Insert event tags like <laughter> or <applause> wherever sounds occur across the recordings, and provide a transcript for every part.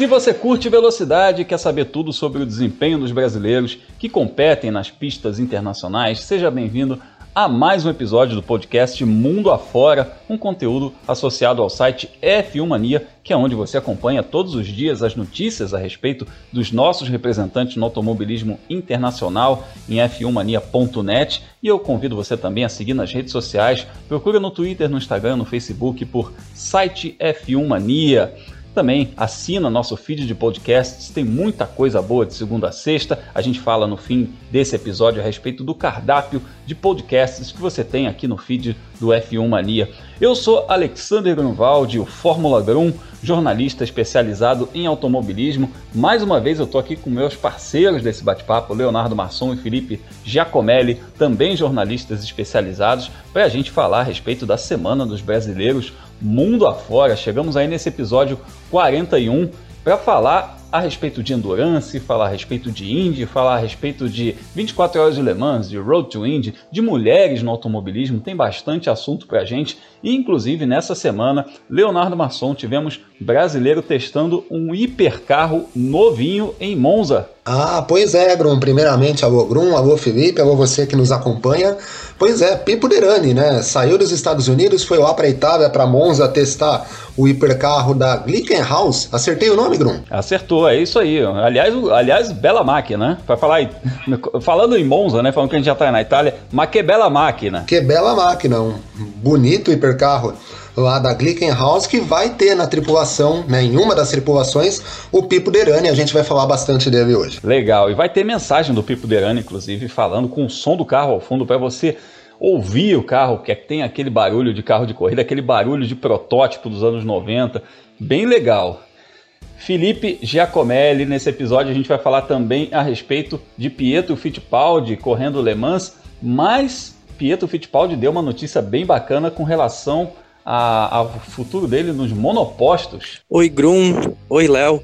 Se você curte velocidade e quer saber tudo sobre o desempenho dos brasileiros que competem nas pistas internacionais, seja bem-vindo a mais um episódio do podcast Mundo Afora, um conteúdo associado ao site F1 Mania, que é onde você acompanha todos os dias as notícias a respeito dos nossos representantes no automobilismo internacional em f1mania.net. E eu convido você também a seguir nas redes sociais. Procura no Twitter, no Instagram, no Facebook por site F1 Mania. Também assina nosso feed de podcasts, tem muita coisa boa de segunda a sexta. A gente fala no fim desse episódio a respeito do cardápio de podcasts que você tem aqui no feed do F1 Mania. Eu sou Alexander Grunwald, o Fórmula Grum, jornalista especializado em automobilismo. Mais uma vez eu estou aqui com meus parceiros desse bate-papo, Leonardo Masson e Felipe Giacomelli, também jornalistas especializados, para a gente falar a respeito da Semana dos Brasileiros mundo afora. Chegamos aí nesse episódio 41 para falar a respeito de endurance, falar a respeito de Indy, falar a respeito de 24 horas de Le Mans, de Road to Indy, de mulheres no automobilismo, tem bastante assunto para a gente. E inclusive nessa semana, Leonardo Masson, tivemos brasileiro testando um hipercarro novinho em Monza. Ah, pois é, Grum. Primeiramente, alô Grum, alô Felipe, alô você que nos acompanha. Pois é, Pipo Derani, né? Saiu dos Estados Unidos, foi lá para Itália, para Monza testar o hipercarro da Glickenhaus. Acertei o nome, Grum? Acertou, é isso aí. Aliás, aliás bela máquina, né? Para falar falando em Monza, né? Falando que a gente já tá na Itália, mas que bela máquina. Que bela máquina, um bonito hipercarro lá da Glickenhaus, que vai ter na tripulação, né, em uma das tripulações, o Pipo Derani. A gente vai falar bastante dele hoje. Legal, e vai ter mensagem do Pipo Derani, inclusive, falando com o som do carro ao fundo para você ouvir o carro, que é tem aquele barulho de carro de corrida, aquele barulho de protótipo dos anos 90, bem legal. Felipe Giacomelli, nesse episódio a gente vai falar também a respeito de Pietro Fittipaldi correndo Le Mans, mas Pietro Fittipaldi deu uma notícia bem bacana com relação ao futuro dele nos monopostos. Oi, Grum. Oi, Léo.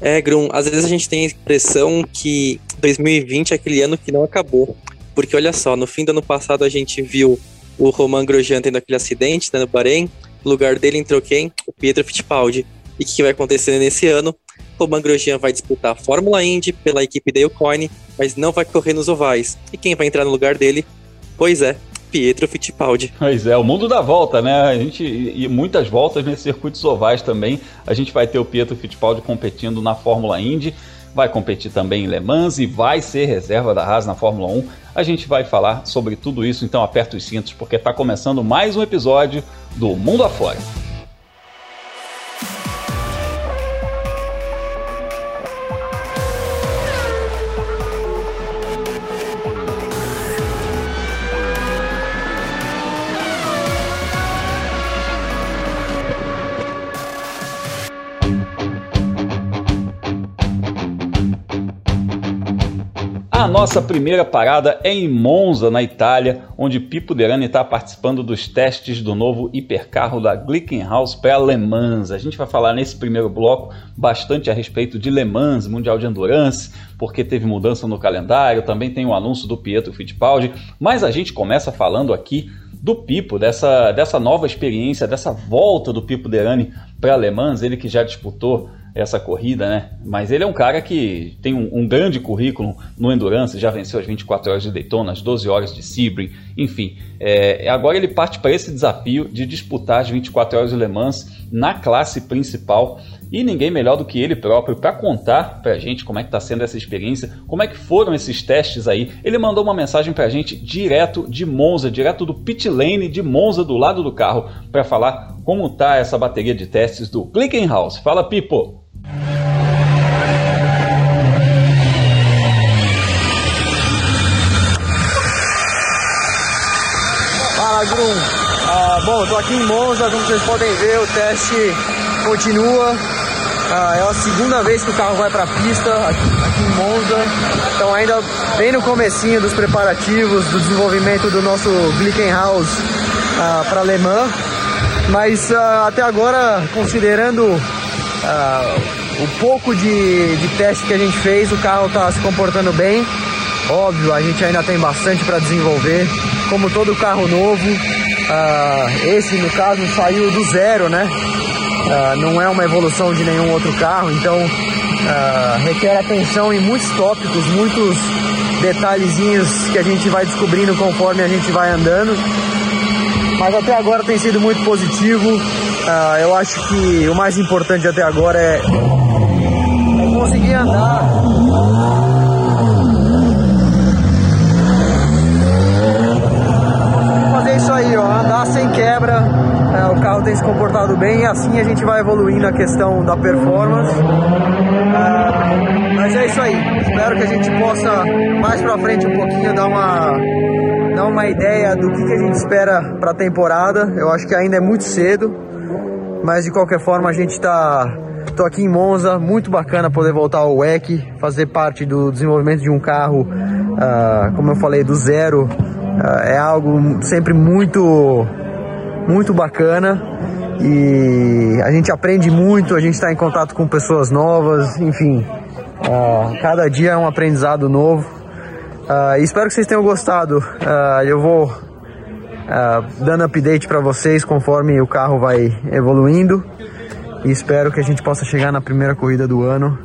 É, Grum, às vezes a gente tem a impressão que 2020 é aquele ano que não acabou. Porque olha só, no fim do ano passado a gente viu o Roman Grosjean tendo aquele acidente né, no Bahrein. No lugar dele entrou quem? O Pietro Fittipaldi. E o que vai acontecer nesse ano? Roman Grosjean vai disputar a Fórmula Indy pela equipe da Coin, mas não vai correr nos ovais. E quem vai entrar no lugar dele? Pois é, Pietro Fittipaldi. Pois é, o mundo dá volta, né? A gente e muitas voltas nesses circuitos ovais também. A gente vai ter o Pietro Fittipaldi competindo na Fórmula Indy, vai competir também em Le Mans e vai ser reserva da Haas na Fórmula 1. A gente vai falar sobre tudo isso, então aperta os cintos porque está começando mais um episódio do Mundo Afora. A nossa primeira parada é em Monza, na Itália, onde Pipo Derani está participando dos testes do novo hipercarro da Glickenhaus para Le Mans. A gente vai falar nesse primeiro bloco bastante a respeito de Le Mans, Mundial de Endurance, porque teve mudança no calendário, também tem o anúncio do Pietro Fittipaldi, mas a gente começa falando aqui do Pipo, dessa, dessa nova experiência, dessa volta do Pipo Derani para Le Mans, ele que já disputou essa corrida, né? Mas ele é um cara que tem um, um, grande currículo no Endurance, já venceu as 24 horas de Daytona, as 12 horas de Sebring, enfim. É, agora ele parte para esse desafio de disputar as 24 horas de Le Mans na classe principal e ninguém melhor do que ele próprio para contar para a gente como é que está sendo essa experiência, como é que foram esses testes aí. Ele mandou uma mensagem para a gente direto de Monza, direto do pit lane de Monza do lado do carro, para falar como tá essa bateria de testes do Glickenhaus. Fala, Pipo! Fala, Grum. Ah, bom, estou aqui em Monza, como vocês podem ver, o teste continua. Ah, é a segunda vez que o carro vai para a pista aqui, aqui, em Monza. Então ainda bem no comecinho dos preparativos, do desenvolvimento do nosso Glickenhaus ah, para Le Mans. Mas ah, até agora, considerando ah, o pouco de, de teste que a gente fez, o carro está se comportando bem. Óbvio, a gente ainda tem bastante para desenvolver. Como todo carro novo, uh, esse no caso saiu do zero, né? uh, não é uma evolução de nenhum outro carro, então uh, requer atenção em muitos tópicos, muitos detalhezinhos que a gente vai descobrindo conforme a gente vai andando. Mas até agora tem sido muito positivo. Uh, eu acho que o mais importante até agora é, é conseguir andar fazer isso aí, ó, andar sem quebra. É, o carro tem se comportado bem e assim a gente vai evoluindo a questão da performance. É, mas é isso aí. Espero que a gente possa mais pra frente um pouquinho dar uma dar uma ideia do que, que a gente espera para a temporada. Eu acho que ainda é muito cedo, mas de qualquer forma a gente está Tô aqui em Monza, muito bacana poder voltar ao WEC, fazer parte do desenvolvimento de um carro, uh, como eu falei, do zero. Uh, é algo sempre muito, muito bacana e a gente aprende muito, a gente está em contato com pessoas novas, enfim, uh, cada dia é um aprendizado novo. espero que vocês tenham gostado. eu vou dando update para vocês conforme o carro vai evoluindo e espero que a gente possa chegar na primeira corrida do ano.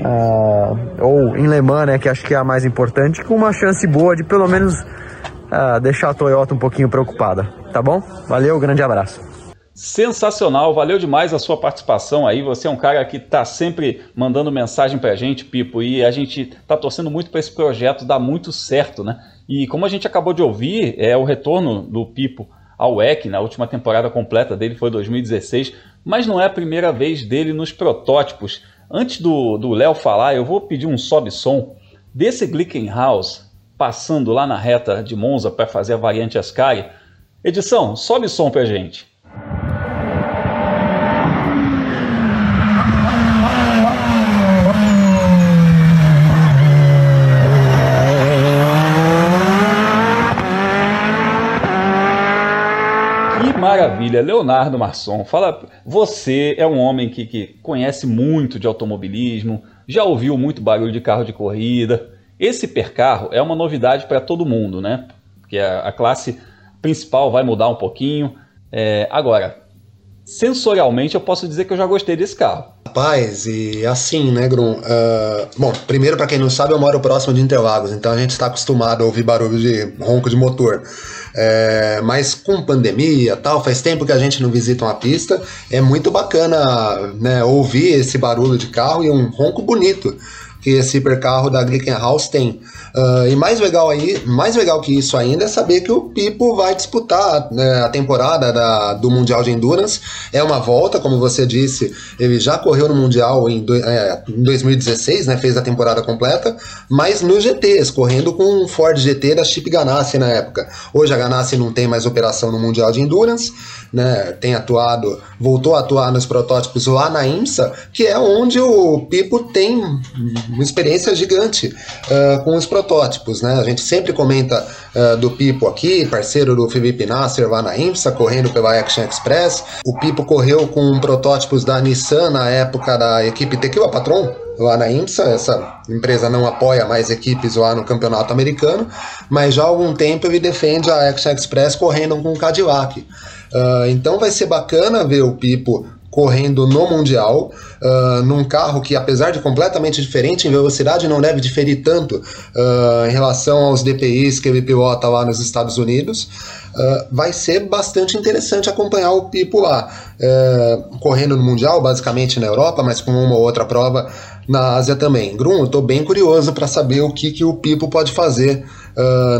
Uh, ou em Le Mans, né, que acho que é a mais importante, com uma chance boa de pelo menos uh, deixar a Toyota um pouquinho preocupada, tá bom? Valeu, grande abraço. Sensacional, valeu demais a sua participação aí. Você é um cara que tá sempre mandando mensagem pra gente, Pipo, e a gente tá torcendo muito para esse projeto dar muito certo, né? E como a gente acabou de ouvir, é o retorno do Pipo ao WEC, na última temporada completa dele foi 2016, mas não é a primeira vez dele nos protótipos. Antes do Léo falar, eu vou pedir um sobe-som desse Glickenhaus passando lá na reta de Monza para fazer a variante Ascari. Edição, sobe som pra gente. Leonardo Marçom. Fala, você é um homem que, que conhece muito de automobilismo, já ouviu muito barulho de carro de corrida. Esse hipercarro é uma novidade para todo mundo, né? Porque a, a, classe principal vai mudar um pouquinho. É, agora, sensorialmente eu posso dizer que eu já gostei desse carro. Rapaz, e assim, né, Grum? Uh, bom, primeiro, para quem não sabe, eu moro próximo de Interlagos, então a gente está acostumado a ouvir barulho de ronco de motor. É, mas com pandemia tal, faz tempo que a gente não visita uma pista. É muito bacana né, ouvir esse barulho de carro e um ronco bonito que esse hipercarro da Glickenhaus tem. Uh, e mais legal aí, mais legal que isso ainda é saber que o Pipo vai disputar né, a temporada da, do Mundial de Endurance. É uma volta, como você disse, ele já correu no Mundial em, do, é, em 2016, né, fez a temporada completa, mas no GTs, correndo com um Ford GT da Chip Ganassi na época. Hoje a Ganassi não tem mais operação no Mundial de Endurance, né, tem atuado, voltou a atuar nos protótipos lá na IMSA, que é onde o Pipo tem uma experiência gigante uh, com os protótipos, né? A gente sempre comenta uh, do Pipo aqui, parceiro do Felipe Nasser lá na IMSA, correndo pela Action Express. O Pipo correu com protótipos da Nissan na época da equipe Tequila Patron, lá na IMSA. Essa empresa não apoia mais equipes lá no campeonato americano, mas já há algum tempo ele defende a Action Express correndo com o Cadillac. Uh, então vai ser bacana ver o Pipo correndo no Mundial, uh, num carro que, apesar de completamente diferente em velocidade, não deve diferir tanto uh, em relação aos DPIs que ele pilota lá nos Estados Unidos. Uh, vai ser bastante interessante acompanhar o Pipo lá, correndo no Mundial, basicamente na Europa, mas com uma ou outra prova na Ásia também. Grum, eu estou bem curioso para saber o que, que o Pipo pode fazer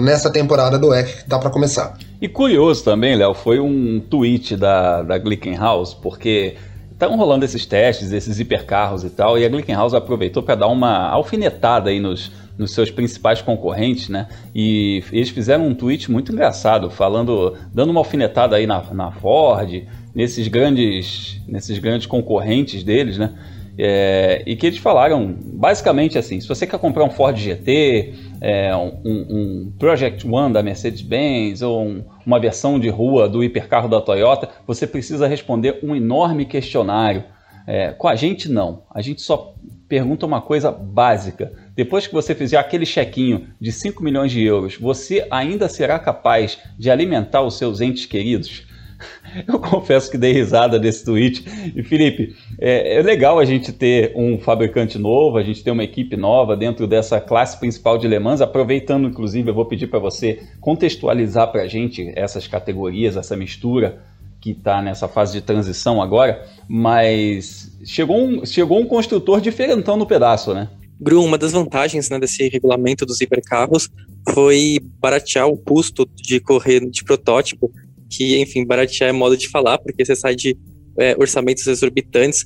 nessa temporada do EC que tá para começar. E curioso também, Léo, foi um tweet da, da Glickenhaus, porque estão rolando esses testes, esses hipercarros e tal, e a Glickenhaus aproveitou para dar uma alfinetada aí nos, nos seus principais concorrentes, né? E eles fizeram um tweet muito engraçado, falando, dando uma alfinetada aí na, na Ford, nesses grandes, nesses grandes concorrentes deles, né? É, e que eles falaram basicamente assim: se você quer comprar um Ford GT, é, um, um, Project One da Mercedes-Benz ou um, uma versão de rua do hipercarro da Toyota, você precisa responder um enorme questionário. É, com a gente, não. A gente só pergunta uma coisa básica. Depois que você fizer aquele chequinho de 5 milhões de euros, você ainda será capaz de alimentar os seus entes queridos? <laughs> Eu confesso que dei risada desse tweet. E Felipe, é, é, legal a gente ter um fabricante novo, a gente ter uma equipe nova dentro dessa classe principal de Le Mans. Aproveitando, inclusive, eu vou pedir para você contextualizar para a gente essas categorias, essa mistura que está nessa fase de transição agora. Mas chegou um, chegou um construtor diferentão no pedaço, né? Gru, uma das vantagens né, desse regulamento dos hipercarros foi baratear o custo de correr de protótipo que, enfim, baratear é modo de falar, porque você sai de é, orçamentos exorbitantes.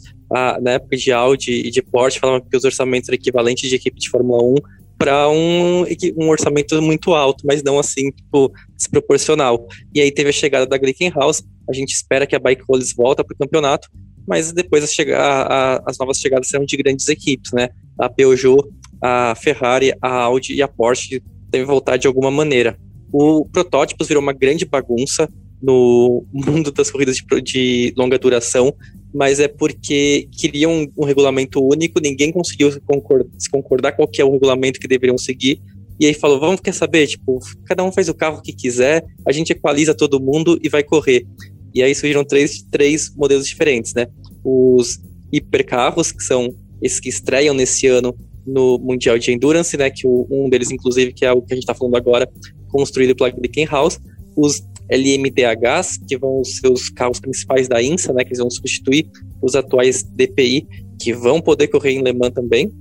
Na época de Audi e de Porsche, falavam que os orçamentos eram equivalentes de equipe de Fórmula 1 para um, um orçamento muito alto, mas não assim, tipo, desproporcional. E aí teve a chegada da Glickenhaus, a gente espera que a Bike Holes volta para o campeonato, mas depois as, a, a, as novas chegadas serão de grandes equipes, né? A Peugeot, a Ferrari, a Audi e a Porsche devem voltar de alguma maneira. O Protótipos virou uma grande bagunça, no mundo das corridas de, de longa duração, mas é porque queriam um, um regulamento único, ninguém conseguiu se concordar, se concordar qual que é o regulamento que deveriam seguir, e aí falou, vamos, quer saber, tipo, cada um faz o carro que quiser, a gente equaliza todo mundo e vai correr. E aí surgiram três, três modelos diferentes, né? Os hipercarros, que são esses que estreiam nesse ano no Mundial de Endurance, né? Que o, um deles, inclusive, que é o que a gente está falando agora, construído pela Glickenhaus. Os LMDHs, que vão ser os carros principais da INSA, né, que eles vão substituir os atuais DPI, que vão poder correr em Le Mans também.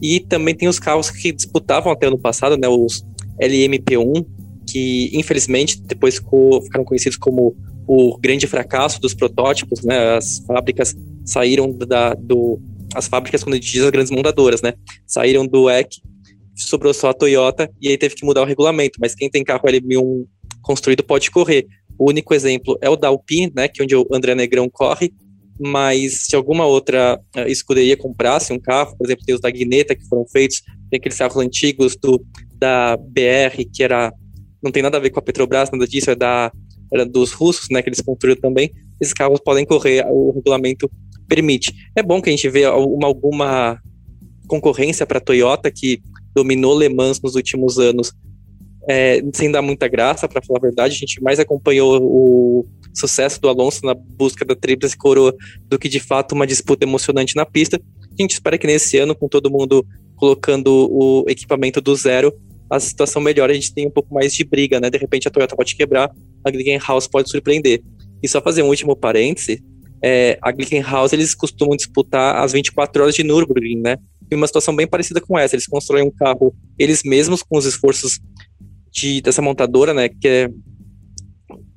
E também tem os carros que disputavam até ano passado, né, os LMP1, que infelizmente depois ficaram conhecidos como o grande fracasso dos protótipos, né, as fábricas saíram da, do... As fábricas, quando diz as grandes montadoras, né, saíram do EC, sobrou só a Toyota, e aí teve que mudar o regulamento, mas quem tem carro LM1 construído pode correr. O único exemplo é o da Alpine, né, que é onde o André Negrão corre, mas se alguma outra uh, escuderia comprasse um carro, por exemplo, tem os da Guineta que foram feitos, tem aqueles carros antigos do, da BR, que era não tem nada a ver com a Petrobras, nada disso, é da era dos russos, né, que eles construíram também, esses carros podem correr, o regulamento permite. É bom que a gente vê uma, alguma concorrência para a Toyota, que dominou Le Mans nos últimos anos, é, sem dar muita graça, para falar a verdade. A gente mais acompanhou o sucesso do Alonso na busca da tríplice coroa do que de fato uma disputa emocionante na pista. A gente espera que nesse ano, com todo mundo colocando o equipamento do zero, a situação melhore, a gente tem um pouco mais de briga, né? De repente a Toyota pode quebrar, a Glickenhaus pode surpreender. E só fazer um último parêntese, é, a Glickenhaus, eles costumam disputar as 24 horas de Nürburgring, né? E uma situação bem parecida com essa, eles constroem um carro eles mesmos com os esforços de, dessa montadora, né, que é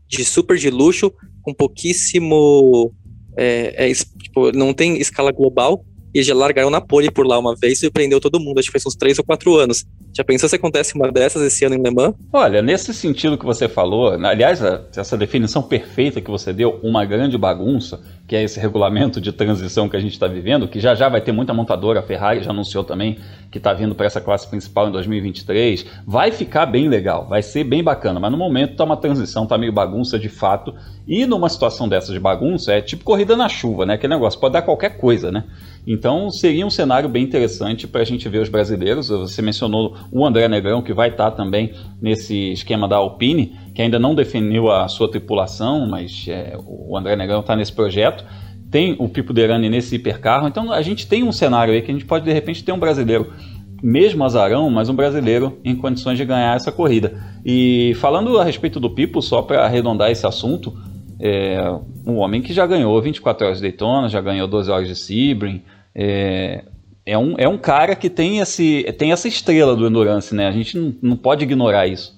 de super de luxo, com pouquíssimo. É, é, tipo, não tem escala global, e já largaram na pole por lá uma vez e surpreendeu todo mundo, acho que faz uns 3 ou 4 anos. Já pensou se acontece uma dessas esse ano em Le Mans? Olha, nesse sentido que você falou, aliás, essa definição perfeita que você deu, uma grande bagunça, que é esse regulamento de transição que a gente está vivendo, que já já vai ter muita montadora, a Ferrari já anunciou também que está vindo para essa classe principal em 2023, vai ficar bem legal, vai ser bem bacana, mas no momento está uma transição, está meio bagunça de fato, e numa situação dessa de bagunça, é tipo corrida na chuva, né? Aquele negócio, pode dar qualquer coisa, né? Então seria um cenário bem interessante para a gente ver os brasileiros. Você mencionou o André Negrão, que vai estar também nesse esquema da Alpine, que ainda não definiu a sua tripulação, mas é, o André Negrão está nesse projeto. Tem o Pipo Derani nesse hipercarro. Então a gente tem um cenário aí que a gente pode de repente ter um brasileiro mesmo azarão, mas um brasileiro em condições de ganhar essa corrida. E falando a respeito do Pipo, só para arredondar esse assunto, é um homem que já ganhou 24 horas de Daytona, já ganhou 12 horas de Sebring, é, é, um, é um cara que tem, esse, tem essa estrela do Endurance, né? A gente não, pode ignorar isso.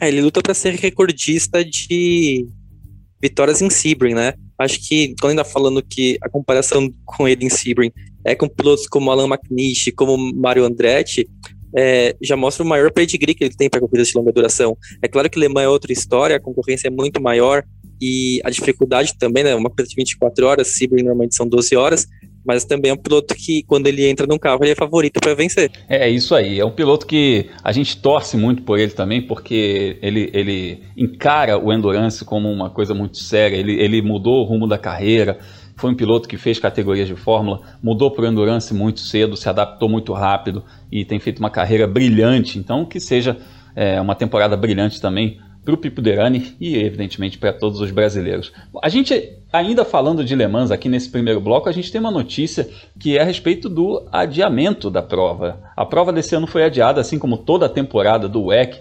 É, ele luta para ser recordista de vitórias em Sebring, né? Acho que, quando ainda falando que a comparação com ele em Sebring é com pilotos como Alan McNish, como Mario Andretti, é, já mostra o maior pedigree que ele tem para corridas de longa duração. É claro que Le Mans é outra história, a concorrência é muito maior e a dificuldade também, né? Uma corrida de 24 horas, Sebring normalmente são 12 horas, mas também é um piloto que, quando ele entra num carro, ele é favorito para vencer. É, é isso aí. É um piloto que a gente torce muito por ele também, porque ele, ele encara o Endurance como uma coisa muito séria. Ele, ele mudou o rumo da carreira. Foi um piloto que fez categorias de Fórmula, mudou para o Endurance muito cedo, se adaptou muito rápido e tem feito uma carreira brilhante. Então, que seja é, uma temporada brilhante também para o Pipo Derani e, evidentemente, para todos os brasileiros. A gente, ainda falando de Le Mans aqui nesse primeiro bloco, a gente tem uma notícia que é a respeito do adiamento da prova. A prova desse ano foi adiada, assim como toda a temporada do WEC.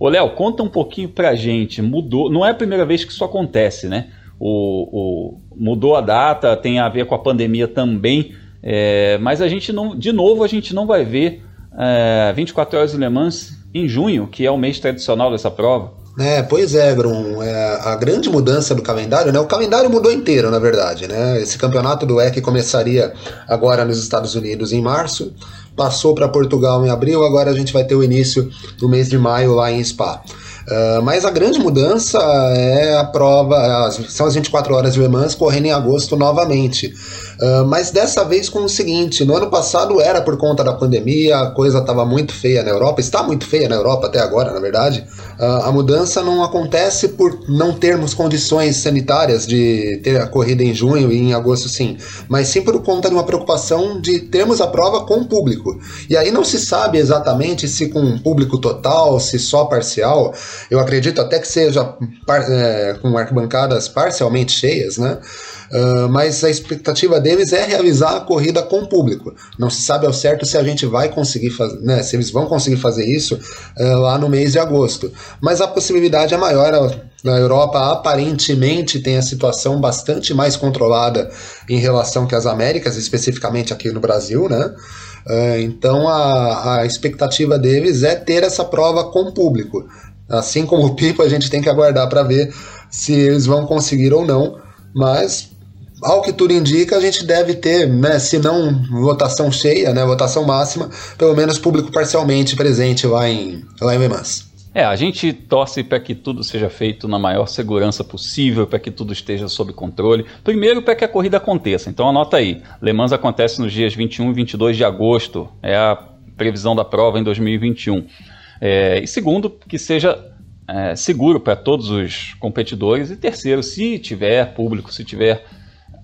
Ô, Léo, conta um pouquinho para a gente. Mudou, não é a primeira vez que isso acontece, né? O, o, mudou a data, tem a ver com a pandemia também, é, mas a gente não, de novo, a gente não vai ver é, 24 horas de Le Mans em junho, que é o mês tradicional dessa prova. É, pois é, Grum. É, a grande mudança do calendário, né? O calendário mudou inteiro, na verdade, né? Esse campeonato do EC começaria agora nos Estados Unidos em março, passou para Portugal em abril, agora a gente vai ter o início do mês de maio lá em Spa. Uh, mas a grande mudança é a prova, são as 24 horas de Le Mans correndo em agosto novamente. Uh, mas dessa vez com o seguinte: no ano passado era por conta da pandemia, a coisa estava muito feia na Europa, está muito feia na Europa até agora, na verdade. Uh, a mudança não acontece por não termos condições sanitárias de ter a corrida em junho e em agosto, sim, mas sim por conta de uma preocupação de termos a prova com o público. E aí não se sabe exatamente se com público total, se só parcial. Eu acredito até que seja é, com arquibancadas parcialmente cheias, né? Uh, mas a expectativa deles é realizar a corrida com o público. Não se sabe ao certo se a gente vai conseguir fazer, né, se eles vão conseguir fazer isso uh, lá no mês de agosto. Mas a possibilidade é maior. Na Europa, aparentemente, tem a situação bastante mais controlada em relação que as Américas, especificamente aqui no Brasil, né? Uh, então a, a expectativa deles é ter essa prova com o público. Assim como o Pipo, a gente tem que aguardar para ver se eles vão conseguir ou não. Mas ao que tudo indica, a gente deve ter, né, se não votação cheia, né, votação máxima, pelo menos público parcialmente presente lá em, lá em Le Mans. É, a gente torce para que tudo seja feito na maior segurança possível, para que tudo esteja sob controle. Primeiro, para que a corrida aconteça. Então, anota aí: Le Mans acontece nos dias 21 e 22 de agosto, é a previsão da prova em 2021. É, e segundo, que seja é, seguro para todos os competidores. E terceiro, se tiver público, se tiver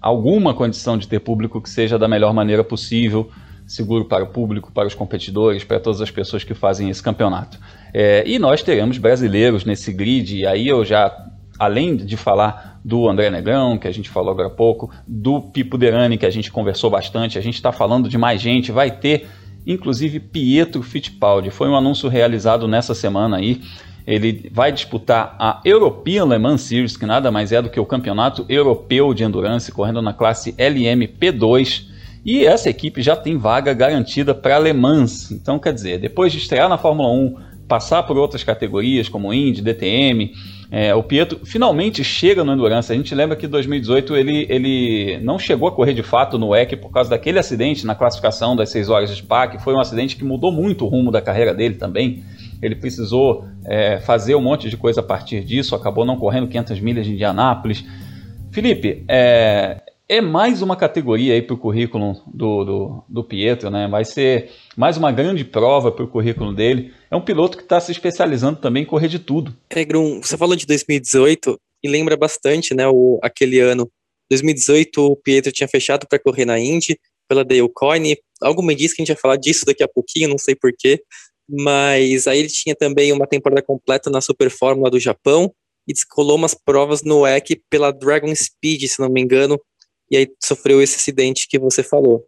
alguma condição de ter público que seja da melhor maneira possível, seguro para o público, para os competidores, para todas as pessoas que fazem esse campeonato. É, e nós teremos brasileiros nesse grid, e aí eu já, além de falar do André Negrão, que a gente falou agora há pouco, do Pipo Derani, que a gente conversou bastante, a gente está falando de mais gente, vai ter inclusive Pietro Fittipaldi. Foi um anúncio realizado nessa semana aí ele vai disputar a European Le Mans Series, que nada mais é do que o campeonato europeu de endurance, correndo na classe LMP2. E essa equipe já tem vaga garantida para Le Mans. Então, quer dizer, depois de estrear na Fórmula 1, passar por outras categorias como Indy, DTM, é, o Pietro finalmente chega no Endurance. A gente lembra que em 2018 ele, ele não chegou a correr de fato no WEC por causa daquele acidente na classificação das 6 horas de Spa, que foi um acidente que mudou muito o rumo da carreira dele também ele precisou é, fazer um monte de coisa a partir disso, acabou não correndo 500 milhas de Indianápolis. Felipe, é, é mais uma categoria aí para o currículo do, do, do, Pietro, né? Vai ser mais uma grande prova para o currículo dele. É um piloto que está se especializando também em correr de tudo. É, Grum, você falou de 2018 e lembra bastante, né? O, aquele ano. 2018 o Pietro tinha fechado para correr na Indy pela Dale Coyne. Algo me diz que a gente vai falar disso daqui a pouquinho, não sei porquê mas aí ele tinha também uma temporada completa na Super Fórmula do Japão e descolou umas provas no WEC pela Dragon Speed, se não me engano, e aí sofreu esse acidente que você falou.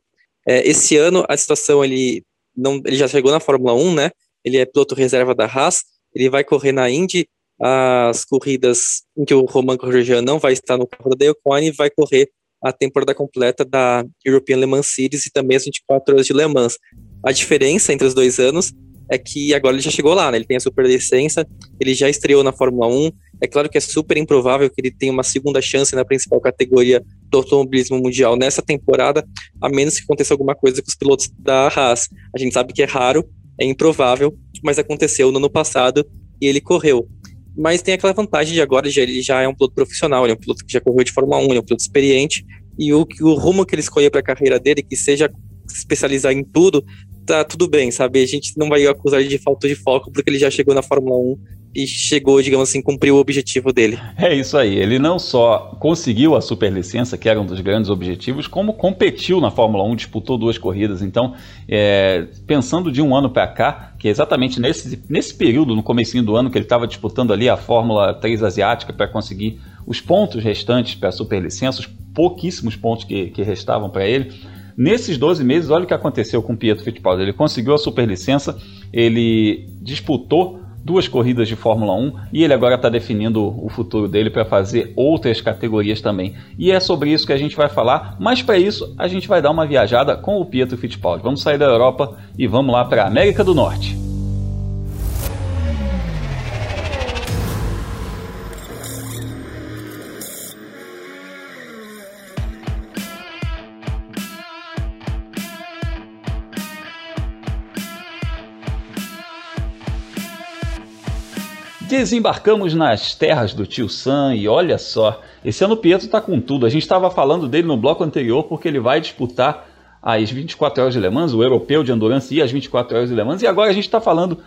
É, esse ano a situação ele não, ele já chegou na Fórmula 1, né? Ele é piloto reserva da Haas, ele vai correr na Indy, as corridas em que o Roman Grosjean não vai estar no carro da Dale Coyne, vai correr a temporada completa da European Le Mans Series e também as 24 horas de Le Mans. A diferença entre os dois anos é que agora ele já chegou lá, né? Ele tem a super licença, ele já estreou na Fórmula 1. É claro que é super improvável que ele tenha uma segunda chance na principal categoria do automobilismo mundial nessa temporada, a menos que aconteça alguma coisa com os pilotos da Haas. A gente sabe que é raro, é improvável, mas aconteceu no ano passado e ele correu. Mas tem aquela vantagem de agora, ele já é um piloto profissional, ele é um piloto que já correu de Fórmula 1, ele é um piloto experiente, e o, o rumo que ele escolher para a carreira dele, que seja se especializar em tudo, tá tudo bem, sabe? A gente não vai acusar ele de falta de foco porque ele já chegou na Fórmula 1 e chegou, digamos assim, cumpriu o objetivo dele. É isso aí. Ele não só conseguiu a superlicença, que era um dos grandes objetivos, como competiu na Fórmula 1, disputou duas corridas. Então, é, pensando de um ano para cá, que é exatamente nesse, nesse período, no comecinho do ano, que ele estava disputando ali a Fórmula 3 asiática para conseguir os pontos restantes para a superlicença, os pouquíssimos pontos que, que restavam para ele. Nesses 12 meses, olha o que aconteceu com o Pietro Fittipaldi. Ele conseguiu a superlicença, ele disputou duas corridas de Fórmula 1 e ele agora está definindo o futuro dele para fazer outras categorias também. E é sobre isso que a gente vai falar, mas para isso a gente vai dar uma viajada com o Pietro Fittipaldi. Vamos sair da Europa e vamos lá para a América do Norte. Desembarcamos nas terras do tio Sam e olha só, esse ano o Pietro tá com tudo. A gente estava falando dele no bloco anterior porque ele vai disputar as 24 horas de Le Mans, o europeu de Endurance e as 24 horas de Le Mans. E agora a gente está falando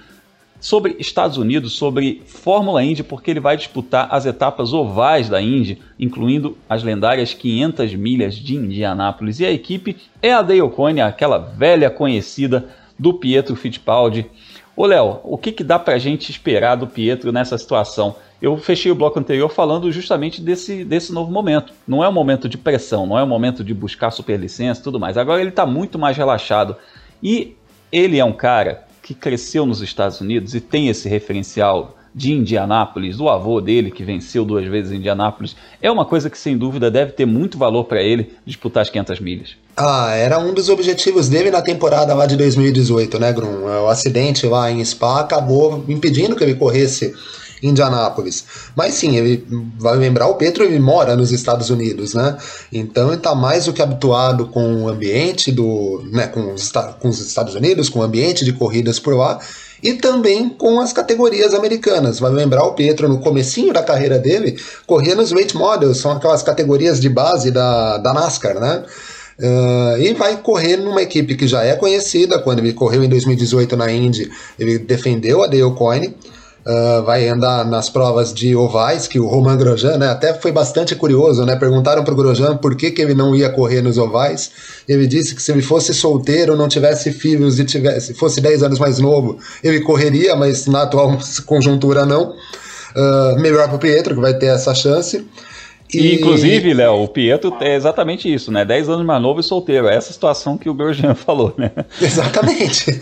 sobre Estados Unidos, sobre Fórmula Indy, porque ele vai disputar as etapas ovais da Indy, incluindo as lendárias 500 milhas de Indianápolis. E a equipe é a Dale Coyne, aquela velha conhecida do Pietro Fittipaldi. Ô Léo, o que, que dá pra gente esperar do Pietro nessa situação? Eu fechei o bloco anterior falando justamente desse, desse novo momento. Não é um momento de pressão, não é um momento de buscar superlicença e tudo mais. Agora ele está muito mais relaxado. E ele é um cara que cresceu nos Estados Unidos e tem esse referencial de Indianápolis, do avô dele que venceu duas vezes em Indianápolis, é uma coisa que sem dúvida deve ter muito valor para ele disputar as 500 milhas. Ah, era um dos objetivos dele na temporada lá de 2018, né, Grum? O acidente lá em Spa acabou impedindo que ele corresse Indianápolis. Mas sim, ele vai lembrar o Petro, ele mora nos Estados Unidos, né? Então ele está mais do que habituado com o ambiente do, né, com os, com os Estados Unidos, com o ambiente de corridas por lá e também com as categorias americanas. Vai lembrar o Pietro no comecinho da carreira dele, corria nos late models, são aquelas categorias de base da, da NASCAR, né? Uh, e vai correr numa equipe que já é conhecida. Quando ele correu em 2018 na Indy, ele defendeu a Dale Coyne. Uh, vai andar nas provas de ovais, que o Romain Grosjean, né, até foi bastante curioso, né, perguntaram para o Grosjean por que, que ele não ia correr nos ovais, ele disse que se ele fosse solteiro, não tivesse filhos e tivesse, fosse 10 anos mais novo, ele correria, mas na atual <laughs> conjuntura não, uh, melhor para o Pietro, que vai ter essa chance, e, inclusive, Léo, o Pietro é exatamente isso, né? 10 anos mais novo e solteiro. É essa situação que o Grosjean <laughs> falou, né? Exatamente.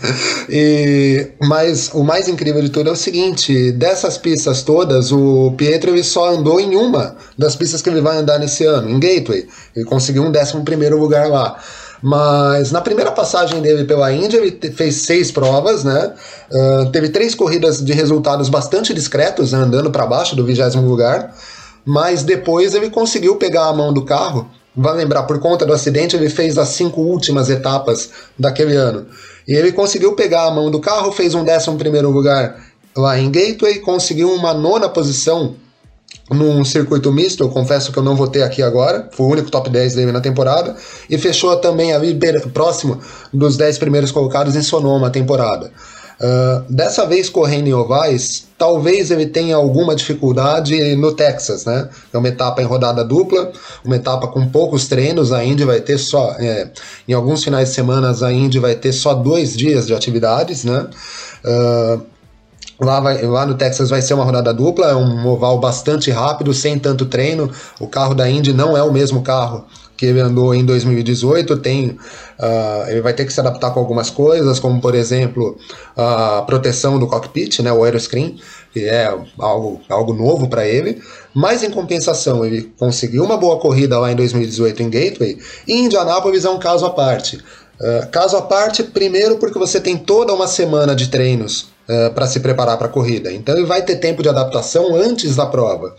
E, mas o mais incrível de tudo é o seguinte: dessas pistas todas, o Pietro ele só andou em uma das pistas que ele vai andar nesse ano, em Gateway. Ele conseguiu um 11 primeiro lugar lá. Mas na primeira passagem dele pela Índia, ele fez seis provas, né? Uh, teve três corridas de resultados bastante discretos, né? andando para baixo do vigésimo lugar mas depois ele conseguiu pegar a mão do carro. Vai lembrar, por conta do acidente, ele fez as cinco últimas etapas daquele ano. E ele conseguiu pegar a mão do carro, fez um décimo primeiro lugar lá em Gateway, conseguiu uma nona posição num circuito misto, eu confesso que eu não votei aqui agora, foi o único top 10 dele na temporada, e fechou também ali próximo dos 10 primeiros colocados em Sonoma a temporada. Uh, dessa vez correndo em ovais, talvez ele tenha alguma dificuldade no Texas, né? É uma etapa em rodada dupla, uma etapa com poucos treinos. A Indy vai ter só, é, em alguns finais de semana, a Indy vai ter só dois dias de atividades, né? Uh, Lá, vai, lá no Texas vai ser uma rodada dupla, é um oval bastante rápido, sem tanto treino. O carro da Indy não é o mesmo carro que ele andou em 2018, tem, uh, ele vai ter que se adaptar com algumas coisas, como por exemplo a proteção do cockpit, né, o aeroscreen, que é algo, algo novo para ele, mas em compensação ele conseguiu uma boa corrida lá em 2018 em Gateway, e Indianapolis é um caso à parte. Uh, caso à parte, primeiro porque você tem toda uma semana de treinos uh, para se preparar para a corrida, então ele vai ter tempo de adaptação antes da prova.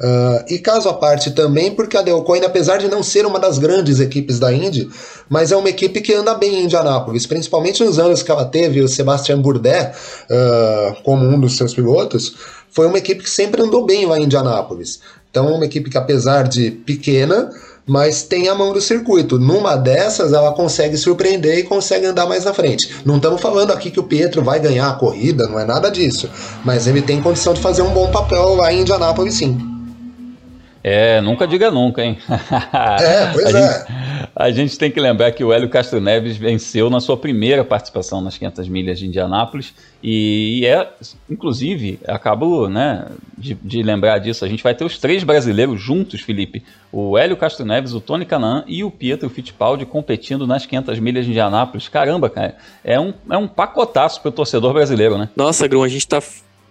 Uh, e caso à parte também, porque a Delcoin, apesar de não ser uma das grandes equipes da Indy, mas é uma equipe que anda bem em Indianápolis, principalmente nos anos que ela teve o Sebastian Bourdais uh, como um dos seus pilotos, foi uma equipe que sempre andou bem lá em Indianápolis. Então, uma equipe que, apesar de pequena, mas tem a mão do circuito. Numa dessas, ela consegue surpreender e consegue andar mais na frente. Não estamos falando aqui que o Pietro vai ganhar a corrida, não é nada disso. Mas ele tem condição de fazer um bom papel lá em Indianápolis, sim. É, nunca diga nunca, hein? <laughs> É, pois a é. Gente, a gente tem que lembrar que o Hélio Castro Neves venceu na sua primeira participação nas 500 milhas de Indianápolis e, e é, inclusive, acabo né, de, de, lembrar disso, a gente vai ter os três brasileiros juntos, Felipe, o Hélio Castro Neves, o Tony Canaan e o Pietro Fittipaldi competindo nas 500 milhas de Indianápolis. Caramba, cara, é um, é um pacotaço para o torcedor brasileiro, né? Nossa, Grum, a gente tá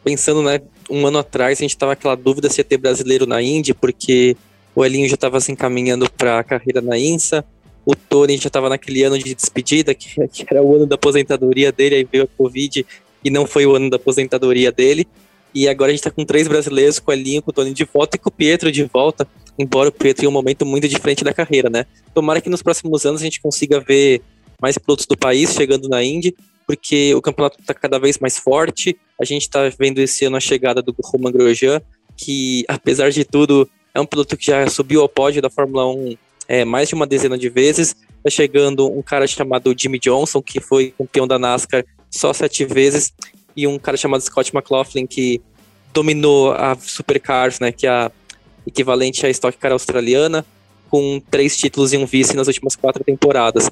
pensando, né, um ano atrás a gente tava aquela dúvida se ia ter brasileiro na Indy, porque o Elinho já estava se encaminhando para a carreira na INSA, o Tony já estava naquele ano de despedida, que, <laughs> que, era o ano da aposentadoria dele, aí veio a Covid e não foi o ano da aposentadoria dele. E agora a gente está com três brasileiros, com o Elinho, com o Tony de volta e com o Pietro de volta, embora o Pietro em um momento muito diferente da carreira, né? Tomara que nos próximos anos a gente consiga ver mais pilotos do país chegando na Indy, porque o campeonato está cada vez mais forte. A gente está vendo esse ano a chegada do Roman Grosjean, que apesar de tudo é um piloto que já subiu ao pódio da Fórmula 1 é, mais de uma dezena de vezes. Está chegando um cara chamado Jimmy Johnson, que foi campeão da NASCAR só sete vezes, e um cara chamado Scott McLaughlin, que dominou a Supercars, né, que é a equivalente à Stock Car australiana, com três títulos e um vice nas últimas quatro temporadas.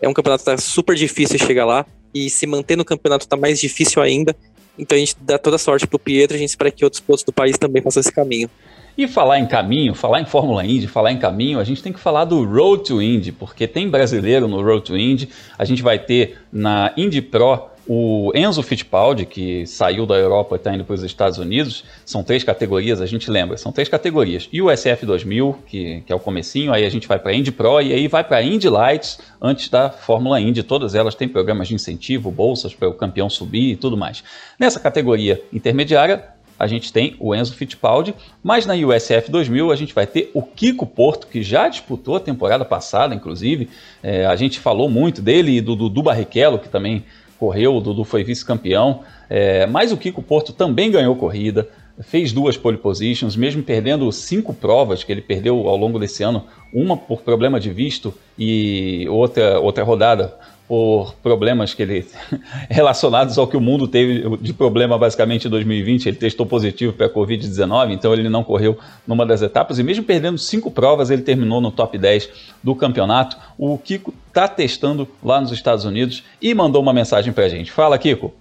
É um campeonato que tá super difícil chegar lá, e se manter no campeonato está mais difícil ainda. Então a gente dá toda sorte pro Pietro, a gente espera que outros pilotos do país também façam esse caminho. E falar em caminho, falar em Fórmula Indy, falar em caminho, a gente tem que falar do Road to Indy, porque tem brasileiro no Road to Indy. A gente vai ter na Indy Pro o Enzo Fittipaldi, que saiu da Europa e está indo para os Estados Unidos, são três categorias, a gente lembra, são três categorias. E o SF 2000, que, que é o comecinho, aí a gente vai para Indy Pro e aí vai para Indy Lights antes da Fórmula Indy. Todas elas têm programas de incentivo, bolsas para o campeão subir e tudo mais. Nessa categoria intermediária, a gente tem o Enzo Fittipaldi, mas na USF 2000 a gente vai ter o Kiko Porto, que já disputou a temporada passada, inclusive. É, a gente falou muito dele e do Dudu Barrichello, que também correu, o Dudu foi vice-campeão, é, mas o Kiko Porto também ganhou corrida, fez duas pole positions, mesmo perdendo cinco provas que ele perdeu ao longo desse ano, uma por problema de visto e outra, outra rodada por problemas que ele <laughs> relacionados ao que o mundo teve de problema basicamente em 2020. Ele testou positivo para a Covid-19, então ele não correu numa das etapas e mesmo perdendo cinco provas, ele terminou no top 10 do campeonato. O Kiko está testando lá nos Estados Unidos e mandou uma mensagem para a gente. Fala, Kiko.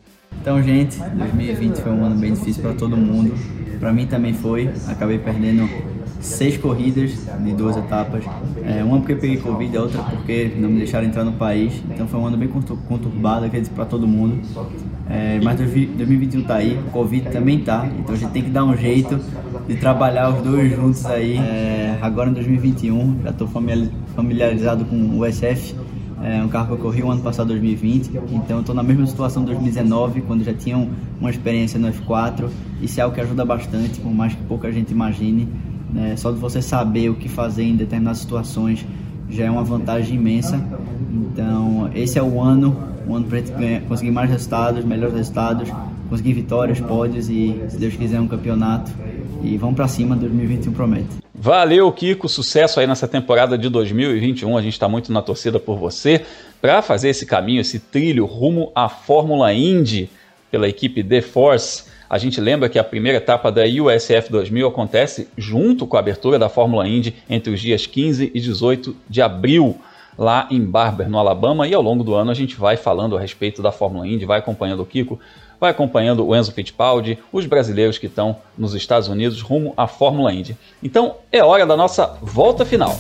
Então, gente, 2020 foi um ano bem difícil para todo mundo. Para mim também foi. Acabei perdendo seis corridas de duas etapas. É, uma porque peguei Covid, a outra porque não me deixaram entrar no país. Então foi um ano bem conturbado, acredito, para todo mundo. É, mas 2021 tá aí, o Covid também tá. Então a gente tem que dar um jeito de trabalhar os dois juntos aí. É, agora em 2021, já estou familiarizado com o SF. É um carro que eu corri o ano passado, 2020, então estou na mesma situação de 2019, quando já tinham uma experiência no F4. Isso é algo que ajuda bastante, por mais que pouca gente imagine. Né? Só de você saber o que fazer em determinadas situações já é uma vantagem imensa. Então, esse é o ano, o ano para conseguir mais resultados, melhores resultados, conseguir vitórias, pódios e, se Deus quiser, um campeonato. E vamos para cima, 2021 promete. Valeu, Kiko. Sucesso aí nessa temporada de 2021. A gente está muito na torcida por você para fazer esse caminho, esse trilho rumo à Fórmula Indy pela equipe The Force. A gente lembra que a primeira etapa da USF 2000 acontece junto com a abertura da Fórmula Indy entre os dias 15 e 18 de abril, lá em Barber, no Alabama. E ao longo do ano a gente vai falando a respeito da Fórmula Indy, vai acompanhando o Kiko, vai acompanhando o Enzo Fittipaldi, os brasileiros que estão nos Estados Unidos rumo à Fórmula Indy. Então é hora da nossa volta final.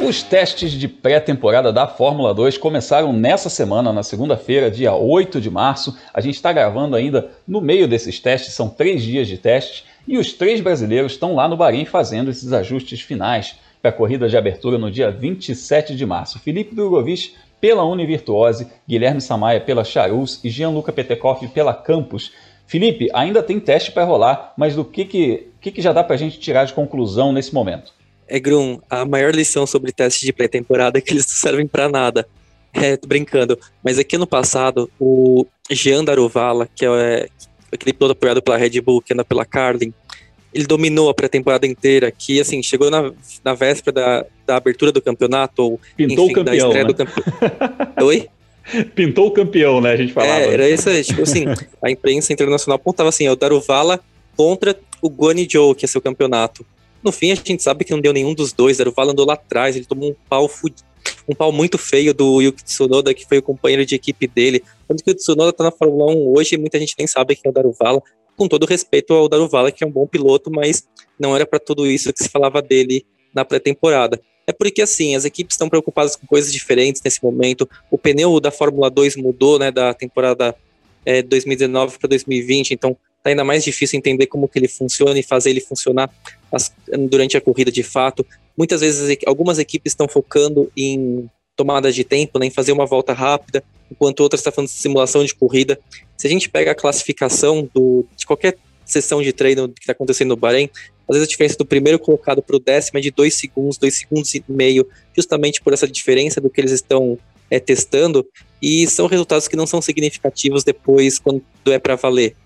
Os testes de pré-temporada da Fórmula 2 começaram nessa semana, na segunda-feira, dia 8 de março. A gente está gravando ainda no meio desses testes, são três dias de testes, e os três brasileiros estão lá no Bahrein fazendo esses ajustes finais para a corrida de abertura no dia 27 de março. Felipe Drogovic pela Univirtuose, Guilherme Samaia pela Charus e Gianluca Petekoff pela Campos. Felipe, ainda tem teste para rolar, mas do que, que, que, que já dá para a gente tirar de conclusão nesse momento? É, Grum, a maior lição sobre testes de pré-temporada é que eles não servem para nada. É, tô brincando. Mas aqui ano passado, o Jean Daruvala, que é aquele piloto apoiado pela Red Bull, que anda pela Carlin, ele dominou a pré-temporada inteira, que assim, chegou na, na véspera da, da abertura do campeonato, ou Pintou enfim, o campeão, da estreia né? do campeão. Oi? <laughs> Pintou o campeão, né? A gente falava. É, era isso aí. Tipo assim, a imprensa internacional apontava assim: é o Daruvala contra o Guani Joe, que é seu campeonato. No fim, a gente sabe que não deu nenhum dos dois. Daruvala andou lá atrás, ele tomou um pau um pau muito feio do Yuki Tsunoda, que foi o companheiro de equipe dele. Tanto que o Tsunoda tá na Fórmula 1 hoje e muita gente nem sabe quem é o Daruvala. Com todo respeito ao Daruvala, que é um bom piloto, mas não era para tudo isso que se falava dele na pré-temporada. É porque, assim, as equipes estão preocupadas com coisas diferentes nesse momento. O pneu da Fórmula 2 mudou, né, da temporada é, 2019 para 2020, então tá ainda mais difícil entender como que ele funciona e fazer ele funcionar as, durante a corrida de fato. Muitas vezes algumas equipes estão focando em tomadas de tempo, né, em fazer uma volta rápida, enquanto outras estão tá falando de simulação de corrida. Se a gente pega a classificação do, de qualquer sessão de treino que está acontecendo no Bahrein, às vezes a diferença do primeiro colocado para o décimo é de dois segundos, dois segundos e meio, justamente por essa diferença do que eles estão é, testando, e são resultados que não são significativos depois quando é para valer.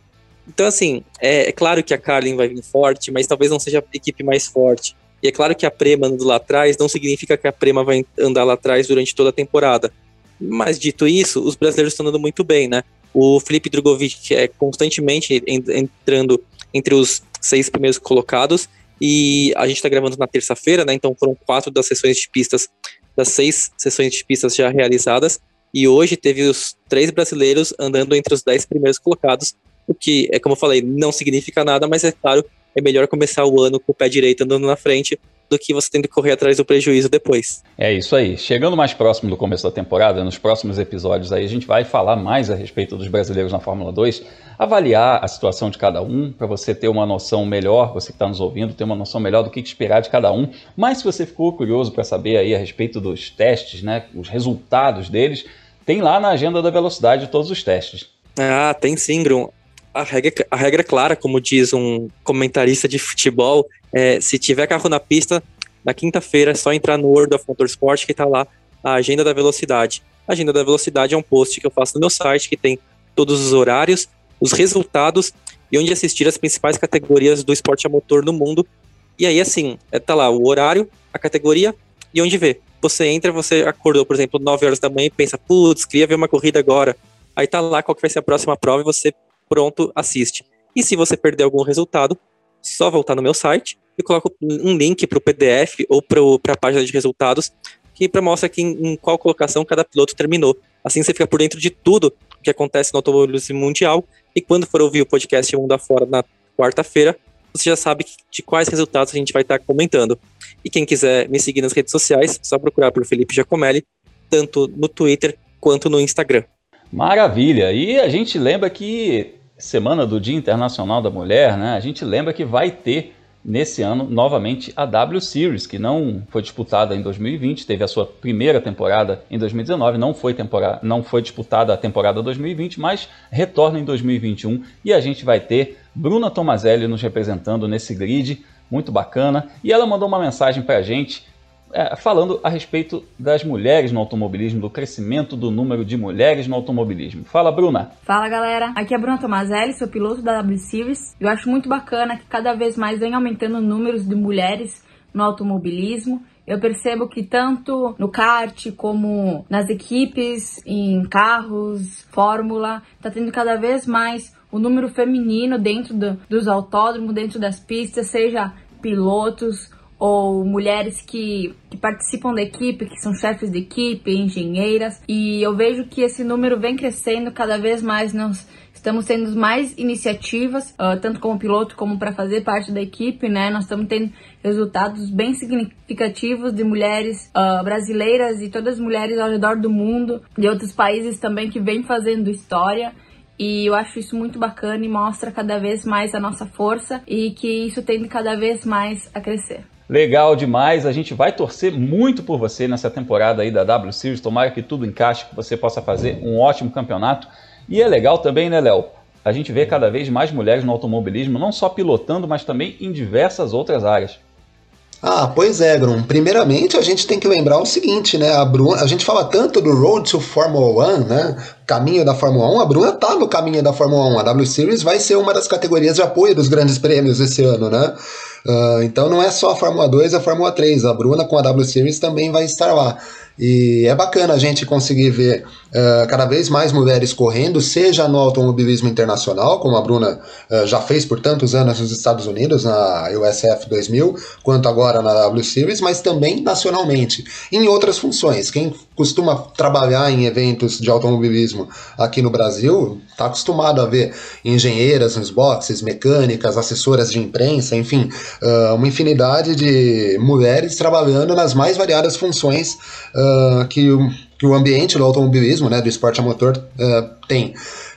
Então, assim, é, é, claro que a Carlin vai vir forte, mas talvez não seja a equipe mais forte. E é claro que a Prema andando lá atrás não significa que a Prema vai andar lá atrás durante toda a temporada. Mas dito isso, os brasileiros estão andando muito bem, né? O Felipe Drogovic é constantemente entrando entre os seis primeiros colocados. E a gente está gravando na terça-feira, né? Então foram quatro das sessões de pistas, das seis sessões de pistas já realizadas. E hoje teve os três brasileiros andando entre os dez primeiros colocados, o que, é como eu falei, não significa nada, mas é claro, é melhor começar o ano com o pé direito andando na frente do que você tendo que correr atrás do prejuízo depois. É isso aí. Chegando mais próximo do começo da temporada, nos próximos episódios aí, a gente vai falar mais a respeito dos brasileiros na Fórmula 2, avaliar a situação de cada um, para você ter uma noção melhor, você que está nos ouvindo, ter uma noção melhor do que esperar de cada um. Mas se você ficou curioso para saber aí a respeito dos testes, né, os resultados deles, tem lá na agenda da velocidade todos os testes. Ah, tem sim, Grum a regra, a regra é clara, como diz um comentarista de futebol, é, se tiver carro na pista, na quinta-feira é só entrar no World of Motorsport que está lá a agenda da velocidade. A agenda da velocidade é um post que eu faço no meu site que tem todos os horários, os resultados e onde assistir as principais categorias do esporte a motor no mundo. E aí, assim, é, tá lá o horário, a categoria e onde ver. Você entra, você acordou, por exemplo, 9 horas da manhã e pensa, putz, queria ver uma corrida agora. Aí tá lá qual que vai ser a próxima prova e você pronto, assiste. E se você perder algum resultado, só voltar no meu site e coloco um link para o PDF ou para a página de resultados que para mostrar aqui em, em, qual colocação cada piloto terminou. Assim você fica por dentro de tudo que acontece no automobilismo mundial e quando for ouvir o podcast Mundo Afora na quarta-feira, você já sabe de quais resultados a gente vai estar comentando. E quem quiser me seguir nas redes sociais, só procurar por Felipe Giacomelli, tanto no Twitter quanto no Instagram. Maravilha! E a gente lembra que semana do Dia Internacional da Mulher, né, a gente lembra que vai ter nesse ano novamente a W Series, que não foi disputada em 2020, teve a sua primeira temporada em 2019, não foi, temporada, não foi disputada a temporada 2020, mas retorna em 2021 e a gente vai ter Bruna Tomazelli nos representando nesse grid, muito bacana. E ela mandou uma mensagem para a gente é, falando a respeito das mulheres no automobilismo, do crescimento do número de mulheres no automobilismo. Fala, Bruna. Fala, galera. Aqui é a Bruna Tomazelli, sou piloto da W Series. Eu acho muito bacana que cada vez mais vem aumentando o número de mulheres no automobilismo. Eu percebo que tanto no kart como nas equipes, em carros, fórmula, tá tendo cada vez mais o número feminino dentro do, dos autódromos, dentro das pistas, seja pilotos ou mulheres que, que participam da equipe, que são chefes de equipe, engenheiras, e eu vejo que esse número vem crescendo cada vez mais. Nós estamos tendo mais iniciativas, uh, tanto como piloto como para fazer parte da equipe, né? Nós estamos tendo resultados bem significativos de mulheres uh, brasileiras e todas as mulheres ao redor do mundo, de outros países também que vêm fazendo história. E eu acho isso muito bacana e mostra cada vez mais a nossa força e que isso tende cada vez mais a crescer. Legal demais, a gente vai torcer muito por você nessa temporada aí da W Series. Tomara que tudo encaixe, que você possa fazer um ótimo campeonato. E é legal também, né, Léo? A gente vê cada vez mais mulheres no automobilismo, não só pilotando, mas também em diversas outras áreas. Ah, pois é, Grum. Primeiramente, a gente tem que lembrar o seguinte, né? A Bruna, a gente fala tanto do Road to Formula One, né? Caminho da Fórmula 1. A Bruna tá no caminho da Fórmula 1. A W Series vai ser uma das categorias de apoio dos grandes prêmios esse ano, né? Uh, então não é só a Fórmula 2 e a Fórmula 3. A Bruna com a W Series também vai estar lá. E é bacana a gente conseguir ver uh, cada vez mais mulheres correndo, seja no automobilismo internacional, como a Bruna uh, já fez por tantos anos nos Estados Unidos, na USF 2000, quanto agora na W Series, mas também nacionalmente, em outras funções. Quem costuma trabalhar em eventos de automobilismo aqui no Brasil está acostumado a ver engenheiras nos boxes, mecânicas, assessoras de imprensa, enfim, uh, uma infinidade de mulheres trabalhando nas mais variadas funções uh, que, o, que o ambiente do automobilismo, né, do esporte a motor, uh, tem.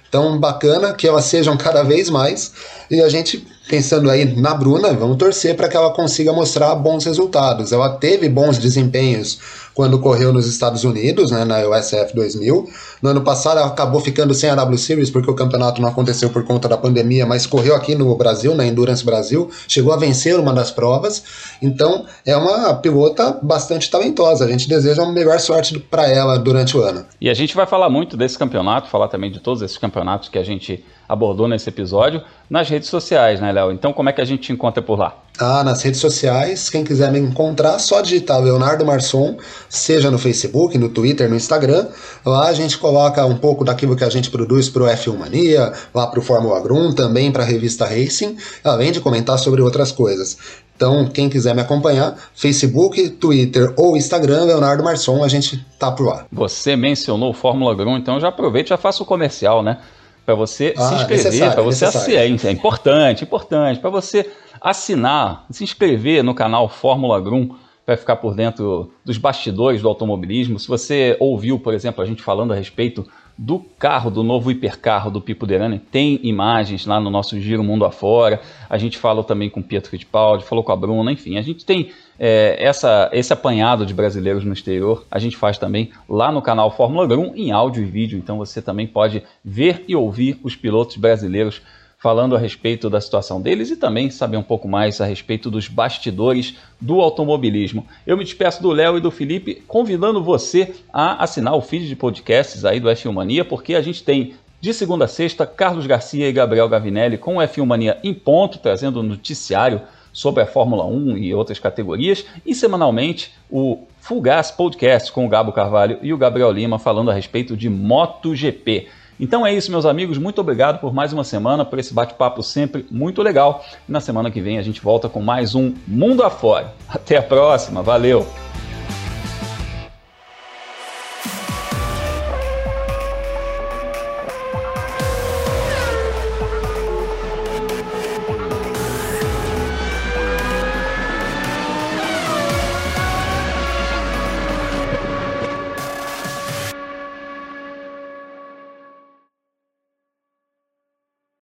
Então, bacana que elas sejam cada vez mais e a gente pensando aí na Bruna, vamos torcer para que ela consiga mostrar bons resultados. Ela teve bons desempenhos quando correu nos Estados Unidos, né, na USF 2000. No ano passado acabou ficando sem a W Series porque o campeonato não aconteceu por conta da pandemia, mas correu aqui no Brasil, na Endurance Brasil, chegou a vencer uma das provas. Então é uma pilota bastante talentosa. A gente deseja uma melhor sorte para ela durante o ano. E a gente vai falar muito desse campeonato, falar também de todos esses campeonatos que a gente abordou nesse episódio nas redes sociais, né, Léo? Então, como é que a gente te encontra por lá? Ah, nas redes sociais, quem quiser me encontrar, só digitar Leonardo Marçom, seja no Facebook, no Twitter, no Instagram. Lá a gente coloca um pouco daquilo que a gente produz para o F1 Mania, lá para o Fórmula Grum, também para a revista Racing, além de comentar sobre outras coisas. Então, quem quiser me acompanhar, Facebook, Twitter ou Instagram, Leonardo Marçom, a gente tá por lá. Você mencionou Fórmula Grum, então já aproveite e já faça o comercial, né? Para você ah, se inscrever, para você assinar. É importante, importante, para você assinar, se inscrever no canal Fórmula Grum para ficar por dentro dos bastidores do automobilismo. Se você ouviu, por exemplo, a gente falando a respeito do carro, do novo hipercarro do Pipo Derani, tem imagens lá no nosso Giro Mundo Afora. A gente falou também com Pietro Fittipaldi, falou com a Bruna, enfim, a gente tem é, essa, esse apanhado de brasileiros no exterior, a gente faz também lá no canal Fórmula 1 em áudio e vídeo, então você também pode ver e ouvir os pilotos brasileiros falando a respeito da situação deles e também saber um pouco mais a respeito dos bastidores do automobilismo. Eu me despeço do Léo e do Felipe, convidando você a assinar o feed de podcasts aí do F1 Mania, porque a gente tem de segunda a sexta Carlos Garcia e Gabriel Gavinelli com o F1 Mania em ponto, trazendo noticiário sobre a Fórmula 1 e outras categorias, e semanalmente o Full Gas Podcast com o Gabo Carvalho e o Gabriel Lima falando a respeito de MotoGP. Então é isso, meus amigos. Muito obrigado por mais uma semana, por esse bate-papo sempre muito legal. Na semana que vem a gente volta com mais um Mundo Afora. Até a próxima. Valeu!